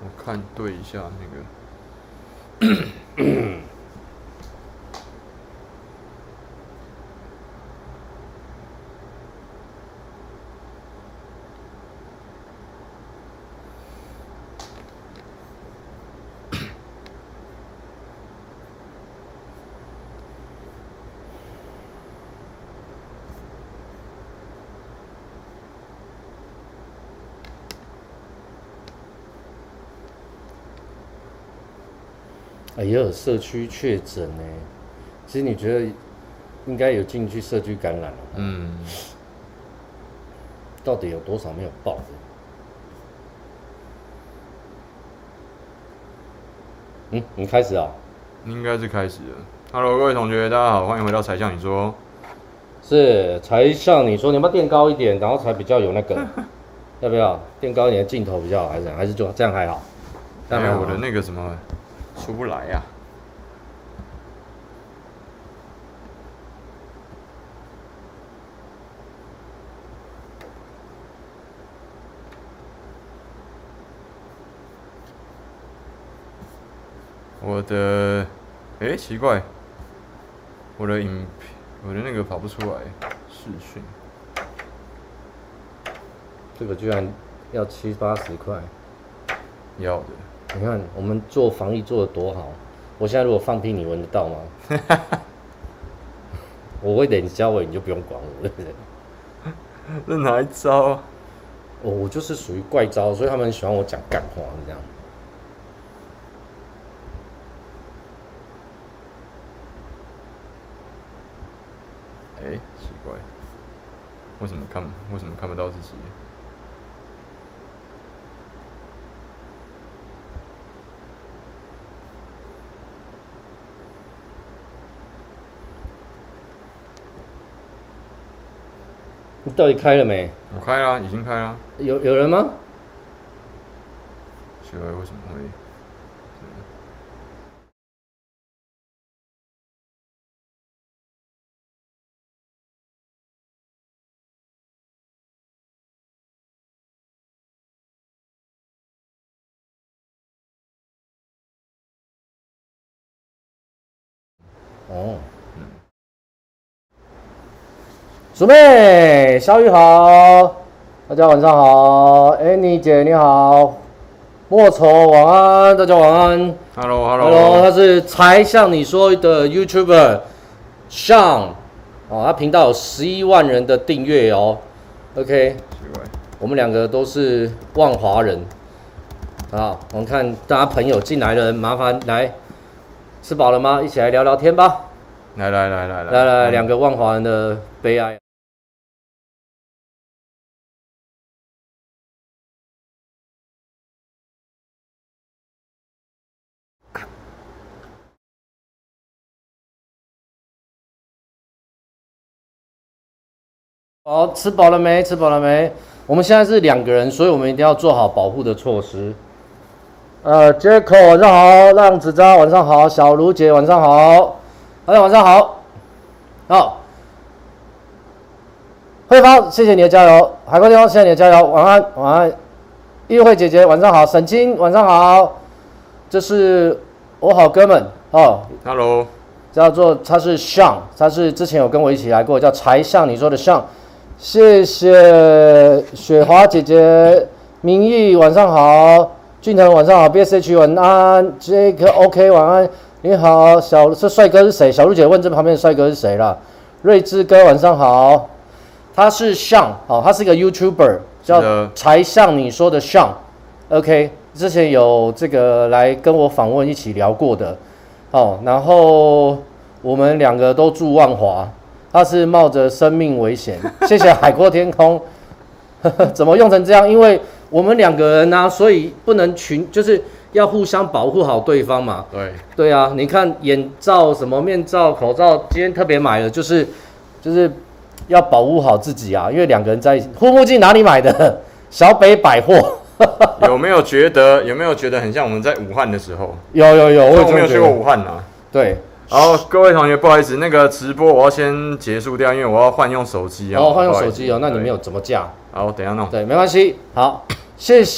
我看对一下那个。哎呀，社区确诊呢？其实你觉得应该有进去社区感染了？嗯。到底有多少没有报的？嗯，你开始啊？应该是开始了。Hello，各位同学，大家好，欢迎回到柴 Sean 你说。是柴 Sean 你说，你要不要垫高一点，然后才比较有那个？要不要垫高一点？镜头比较好，还是还是就这样还好？还有我的那个什么？出不来呀、啊！我的，哎、欸，奇怪，我的影，我的那个跑不出来视讯，这个居然要七八十块，要的。你看我们做防疫做的多好，我现在如果放屁，你闻得到吗？我会等你教我，你就不用管我，对不对？这哪一招啊？我我就是属于怪招，所以他们喜欢我讲干话这样。哎，奇怪，为什么看为什么看不到自己？你到底开了没？我开了，已经开了。有有人吗？奇怪，为什么会？哦。鼠妹，小雨好，大家晚上好。Annie 姐你好，莫愁晚安，大家晚安。Hello，Hello，Hello，他是柴 Sean 你说的 YouTuber Sean，哦，他频道有十一万人的订阅哦。OK，我们两个都是万华人。好，我们看大家朋友进来了，麻烦来，吃饱了吗？一起来聊聊天吧。来来来来来，来来两个万华人的悲哀。好，吃饱了没？吃饱了没？我们现在是两个人，所以我们一定要做好保护的措施。呃，Jaco 晚上好，浪子渣晚上好，小卢姐晚上好，大家晚上好。好，慧芳，谢谢你的加油，海龟天王谢谢你的加油，晚安晚安。玉慧姐姐晚上好，沈清晚上好，这是我好哥们哦，Hello，叫做他是 Sean，他是之前有跟我一起来过，叫柴 Sean 你说的 Sean。谢谢雪华姐姐，明义晚上好，俊腾晚上好，BSH 晚安，Jake OK 晚安，你好，小这帅哥是谁？小鹿姐问这旁边的帅哥是谁啦？睿智哥晚上好，他是 Sean 哦，他是一个 YouTuber，叫柴 Sean 你说的 Sean，OK，之前有这个来跟我访问一起聊过的，哦，然后我们两个都住万华。他是冒着生命危险，谢谢海阔天空。怎么用成这样？因为我们两个人呢、啊，所以不能群，就是要互相保护好对方嘛。对，对啊，你看眼罩、什么面罩、口罩，今天特别买了，就是就是要保护好自己啊。因为两个人在一起，护目镜哪里买的？小北百货。有没有觉得？有没有觉得很像我们在武汉的时候？有有有，我，我没有去过武汉啊。对。好，各位同学，不好意思，那个直播我要先结束掉，因为我要换用手机啊。哦，换用手机哦，那你们有怎么架？好，等一下弄。对，没关系。好，谢谢。